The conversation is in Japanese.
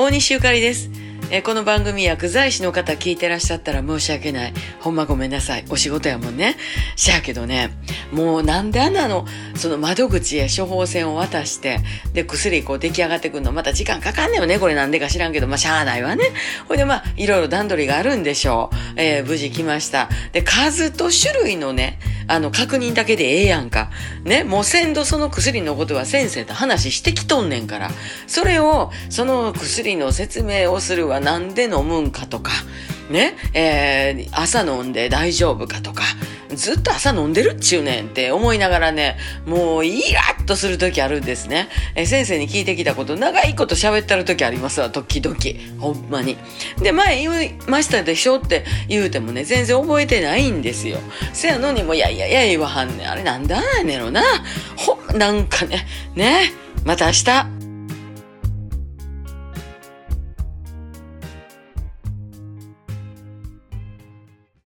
大西ゆかりです。えこの番組薬剤師の方聞いてらっしゃったら申し訳ない。ほんまごめんなさい。お仕事やもんね。しゃあけどね、もうなんであんなの、その窓口へ処方箋を渡して、で、薬こう出来上がってくるの、また時間かかんねえよね。これなんでか知らんけど、まあ、しゃあないわね。ほいでまあ、いろいろ段取りがあるんでしょう。えー無事来ました。で、数と種類のね、あの、確認だけでええやんか。ね、もう先度その薬のことは先生と話してきとんねんから。それを、その薬の説明をするはなんで飲むんかとか、ね、えー朝飲んで大丈夫かとか、ずっと朝飲んでるっちゅうねんって思いながらね、もうイラッとする時あるんですね。えー先生に聞いてきたこと、長いこと喋ってる時ありますわ、時々。ほんまに。で、前言いましたでしょって言うてもね、全然覚えてないんですよ。せやのにも、いやいやいや言わはんねん。あれなんだねんろな。ほん、なんかね、ね、また明日。